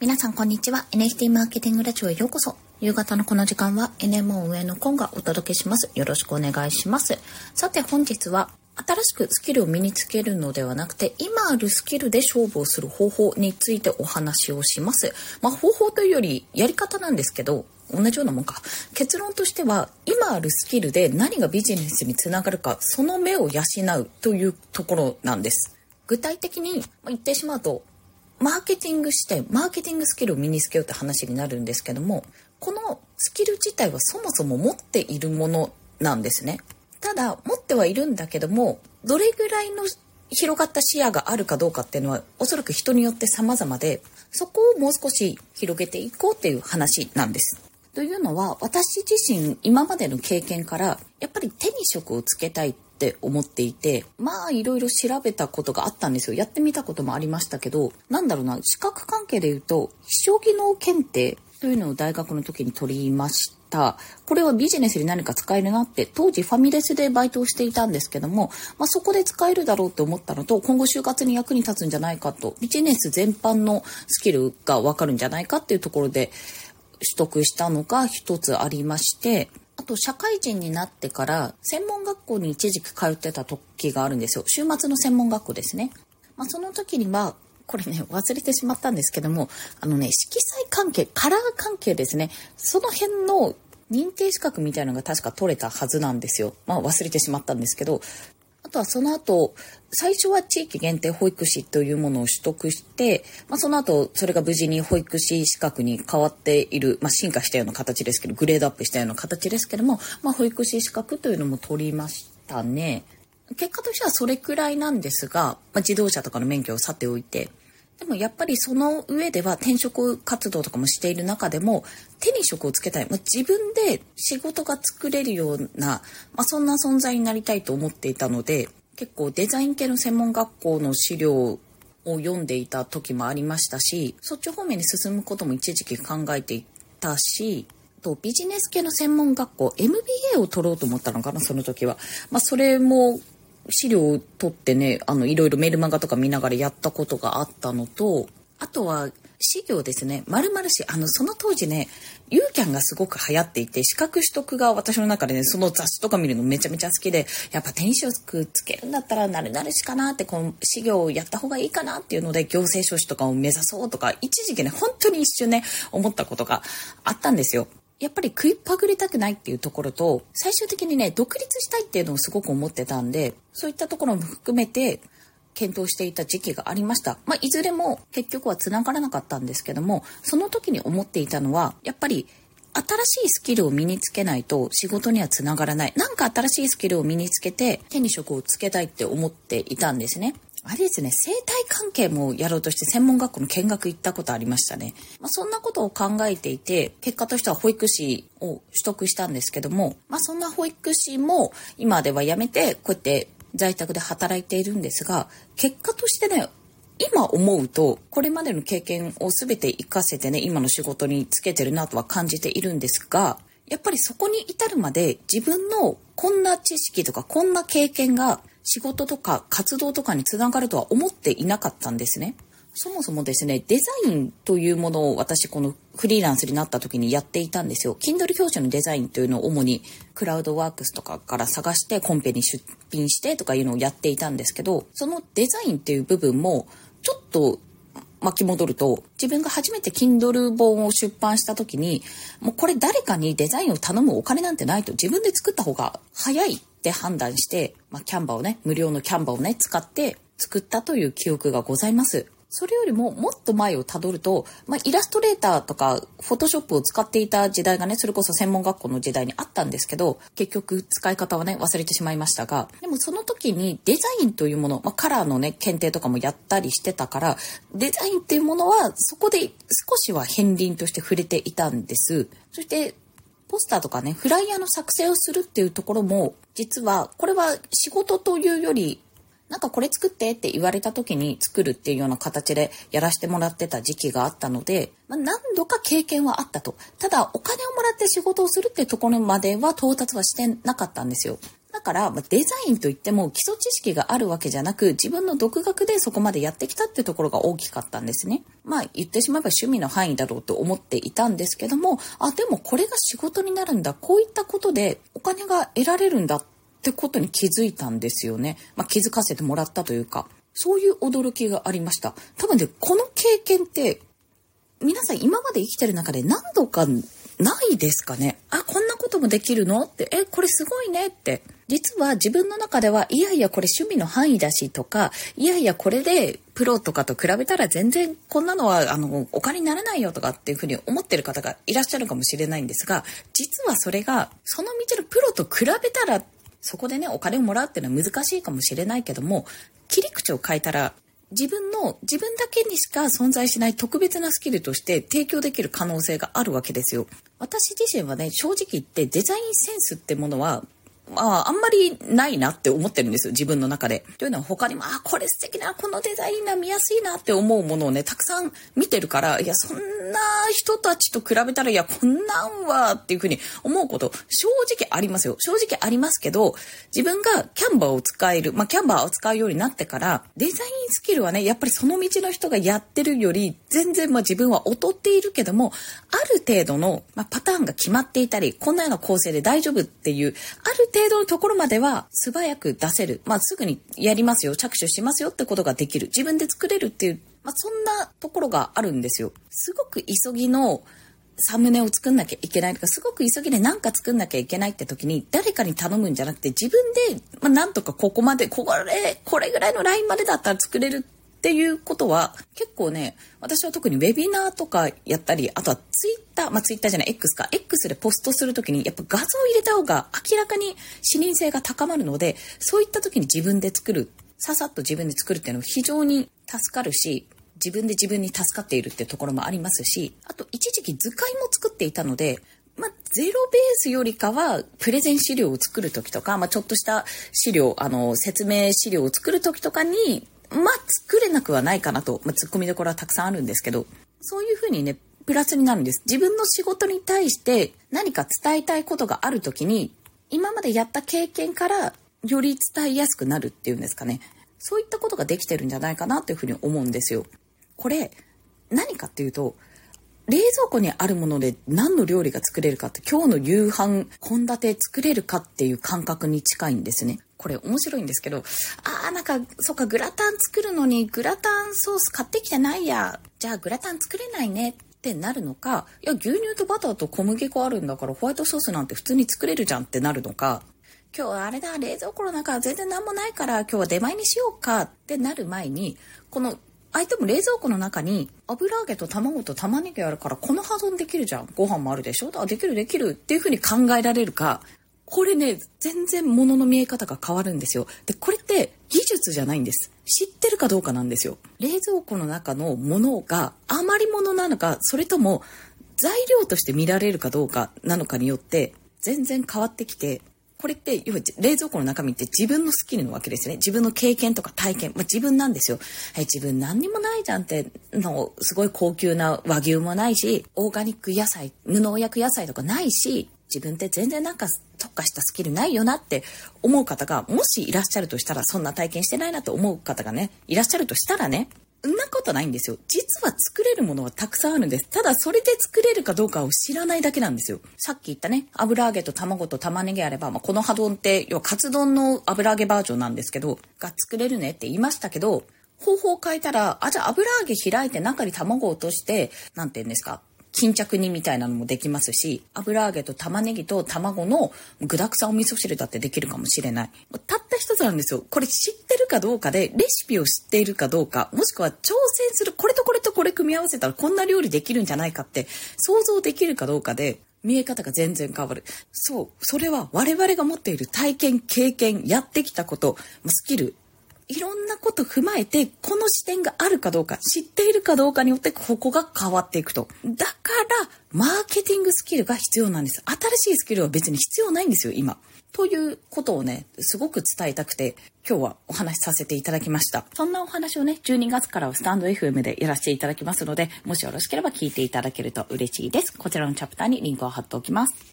皆さんこんにちは。NFT マーケティングラジオへようこそ。夕方のこの時間は NMO 運営のコンがお届けします。よろしくお願いします。さて本日は新しくスキルを身につけるのではなくて今あるスキルで勝負をする方法についてお話をします。まあ、方法というよりやり方なんですけど同じようなもんか結論としては今あるスキルで何がビジネスにつながるかその目を養うというところなんです具体的に言ってしまうとマーケティングしてマーケティングスキルを身につけようって話になるんですけどもこのスキル自体はそもそも持っているものなんですねただ持ってはいるんだけどもどれぐらいの広がった視野があるかどうかっていうのはおそらく人によって様々でそこをもう少し広げていこうっていう話なんです。というのは私自身今までの経験からやっぱり手に職をつけたいっって思っていて、まあいろいろ調べたことがあったんですよ。やってみたこともありましたけど、なんだろうな、資格関係で言うと、非将技能検定というのを大学の時に取りました。これはビジネスに何か使えるなって、当時ファミレスでバイトをしていたんですけども、まあ、そこで使えるだろうって思ったのと、今後就活に役に立つんじゃないかと、ビジネス全般のスキルがわかるんじゃないかっていうところで取得したのが一つありまして、あと社会人になってから専門学校に一時期通ってた時があるんですよ。週末の専門学校ですね。まあ、その時には、これね、忘れてしまったんですけども、あのね、色彩関係、カラー関係ですね。その辺の認定資格みたいなのが確か取れたはずなんですよ。まあ忘れてしまったんですけど、あとはその後、最初は地域限定保育士というものを取得して、まあ、その後、それが無事に保育士資格に変わっている、まあ、進化したような形ですけど、グレードアップしたような形ですけども、まあ、保育士資格というのも取りましたね。結果としてはそれくらいなんですが、まあ、自動車とかの免許を去っておいて、でもやっぱりその上では転職活動とかもしている中でも手に職をつけたい、まあ、自分で仕事が作れるような、まあ、そんな存在になりたいと思っていたので結構デザイン系の専門学校の資料を読んでいた時もありましたしそっち方面に進むことも一時期考えていたしとビジネス系の専門学校 MBA を取ろうと思ったのかなその時は、まあ、それも資料を取ってね、あの、いろいろメルマガとか見ながらやったことがあったのと、あとは、資料ですね。〇〇市、あの、その当時ね、ユーキャンがすごく流行っていて、資格取得が私の中でね、その雑誌とか見るのめちゃめちゃ好きで、やっぱ転職つけるんだったらなるなるしかなって、この資料をやった方がいいかなっていうので、行政書士とかを目指そうとか、一時期ね、本当に一瞬ね、思ったことがあったんですよ。やっぱり食いっぱぐれたくないっていうところと、最終的にね、独立したいっていうのをすごく思ってたんで、そういったところも含めて、検討していた時期がありました。まあ、いずれも結局は繋がらなかったんですけども、その時に思っていたのは、やっぱり新しいスキルを身につけないと仕事にはつながらない。なんか新しいスキルを身につけて手に職をつけたいって思っていたんですね。あれですね、生態関係もやろうとして専門学校の見学行ったことありましたね。まあ、そんなことを考えていて、結果としては保育士を取得したんですけども、まあ、そんな保育士も今では辞めて、こうやって在宅で働いているんですが、結果としてね、今思うと、これまでの経験を全て活かせてね、今の仕事につけてるなとは感じているんですが、やっぱりそこに至るまで自分のこんな知識とかこんな経験が仕事とか活動とかにつながるとは思っていなかったんですね。そもそもですね、デザインというものを私このフリーランスになった時にやっていたんですよ。Kindle 表紙のデザインというのを主にクラウドワークスとかから探してコンペに出品してとかいうのをやっていたんですけど、そのデザインっていう部分もちょっと巻き戻ると、自分が初めて Kindle 本を出版した時に、もうこれ誰かにデザインを頼むお金なんてないと自分で作った方が早いって判断して、まあ、キャンバーをね、無料のキャンバーをね、使って作ったという記憶がございます。それよりももっと前をたどると、まあ、イラストレーターとかフォトショップを使っていた時代がね、それこそ専門学校の時代にあったんですけど、結局使い方はね、忘れてしまいましたが、でもその時にデザインというもの、まあ、カラーのね、検定とかもやったりしてたから、デザインっていうものはそこで少しは片鱗として触れていたんです。そして、ポスターとかね、フライヤーの作成をするっていうところも、実は、これは仕事というより、なんかこれ作ってって言われた時に作るっていうような形でやらせてもらってた時期があったので、まあ、何度か経験はあったと。ただお金をもらって仕事をするっていうところまでは到達はしてなかったんですよ。だから、デザインといっても基礎知識があるわけじゃなく、自分の独学でそこまでやってきたってところが大きかったんですね。まあ言ってしまえば趣味の範囲だろうと思っていたんですけども、あ、でもこれが仕事になるんだ。こういったことでお金が得られるんだってことに気づいたんですよね。まあ気づかせてもらったというか、そういう驚きがありました。多分ね、この経験って皆さん今まで生きてる中で何度かないですかねあ、こんなこともできるの？って、え、これすごいねって。実は自分の中では、いやいやこれ趣味の範囲だしとか、いやいやこれでプロとかと比べたら全然こんなのは、あの、お金にならないよとかっていうふうに思ってる方がいらっしゃるかもしれないんですが、実はそれが、その道のプロと比べたら、そこでね、お金をもらうっていうのは難しいかもしれないけども、切り口を変えたら、自分の自分だけにしか存在しない特別なスキルとして提供できる可能性があるわけですよ。私自身はね、正直言ってデザインセンスってものはまあ、あんまりないなって思ってるんですよ、自分の中で。というのは他にも、あ、これ素敵な、このデザインが見やすいなって思うものをね、たくさん見てるから、いや、そんな人たちと比べたら、いや、こんなんはっていうふうに思うこと、正直ありますよ。正直ありますけど、自分がキャンバーを使える、まあ、キャンバーを使うようになってから、デザインスキルはね、やっぱりその道の人がやってるより、全然まあ自分は劣っているけども、ある程度の、まあ、パターンが決まっていたり、こんなような構成で大丈夫っていう、ある程度のところまでは素早く出せる。まあ、すぐにやりますよ、着手しますよってことができる。自分で作れるっていう、まあ、そんなところがあるんですよ。すごく急ぎのサムネを作んなきゃいけないとか、すごく急ぎで何か作んなきゃいけないって時に、誰かに頼むんじゃなくて、自分で、まあ、なんとかここまで、これ、これぐらいのラインまでだったら作れるっていうことは、結構ね、私は特にウェビナーとかやったり、あとはツイッター、まあツイッターじゃない、X か、X でポストするときに、やっぱ画像を入れた方が明らかに視認性が高まるので、そういった時に自分で作る、ささっと自分で作るっていうのは非常に助かるし、自分で自分に助かっているっていうところもありますし、あと一時期図解も作っていたので、まあ、ゼロベースよりかは、プレゼン資料を作るときとか、まあ、ちょっとした資料、あの、説明資料を作るときとかに、まあ、作れなくはないかなと、まあ、突っ込みどころはたくさんあるんですけど、そういうふうにね、プラスになるんです。自分の仕事に対して何か伝えたいことがあるときに、今までやった経験からより伝えやすくなるっていうんですかね。そういったことができてるんじゃないかなというふうに思うんですよ。これ、何かっていうと、冷蔵庫にあるもので何の料理が作れるかって今日の夕飯献立作れるかっていう感覚に近いんですね。これ面白いんですけど、あーなんか、そっか、グラタン作るのにグラタンソース買ってきてないや。じゃあグラタン作れないねってなるのか、いや、牛乳とバターと小麦粉あるんだからホワイトソースなんて普通に作れるじゃんってなるのか、今日あれだ、冷蔵庫の中全然何もないから今日は出前にしようかってなる前に、この相手も冷蔵庫の中に油揚げと卵と玉ねぎあるからこの保存できるじゃん。ご飯もあるでしょ？あ、できるできるっていうふうに考えられるか、これね、全然物の見え方が変わるんですよ。で、これって技術じゃないんです。知ってるかどうかなんですよ。冷蔵庫の中のものが余り物なのか、それとも材料として見られるかどうかなのかによって全然変わってきて、これって、要は冷蔵庫の中身って自分のスキルのわけですね。自分の経験とか体験。まあ、自分なんですよ。はい、自分何にもないじゃんって、の、すごい高級な和牛もないし、オーガニック野菜、無農薬野菜とかないし、自分って全然なんか特化したスキルないよなって思う方がもしいらっしゃるとしたらそんな体験してないなと思う方がねいらっしゃるとしたらねんなことないんですよ。実は作れるものはたくさんあるんです。ただそれで作れるかどうかを知らないだけなんですよ。さっき言ったね、油揚げと卵と玉ねぎあれば、まあ、この波丼って、要はカツ丼の油揚げバージョンなんですけど、が作れるねって言いましたけど、方法を変えたら、あ、じゃあ油揚げ開いて中に卵を落として、なんて言うんですか、巾着煮みたいなのもできますし、油揚げと玉ねぎと卵の具沢山お味噌汁だってできるかもしれない。たった一つなんですよ。これ知ってるかどうかで、レシピを知っているかどうか、もしくは挑戦する、これとこれとこれ組み合わせたらこんな料理できるんじゃないかって想像できるかどうかで、見え方が全然変わる。そう。それは我々が持っている体験、経験、やってきたこと、スキル、いろんなこと踏まえて、この視点があるかどうか、知っているかどうかによって、ここが変わっていくと。だから、マーケティングスキルが必要なんです。新しいスキルは別に必要ないんですよ、今。ということをね、すごく伝えたくて、今日はお話しさせていただきました。そんなお話をね、12月からはスタンド FM でやらせていただきますので、もしよろしければ聞いていただけると嬉しいです。こちらのチャプターにリンクを貼っておきます。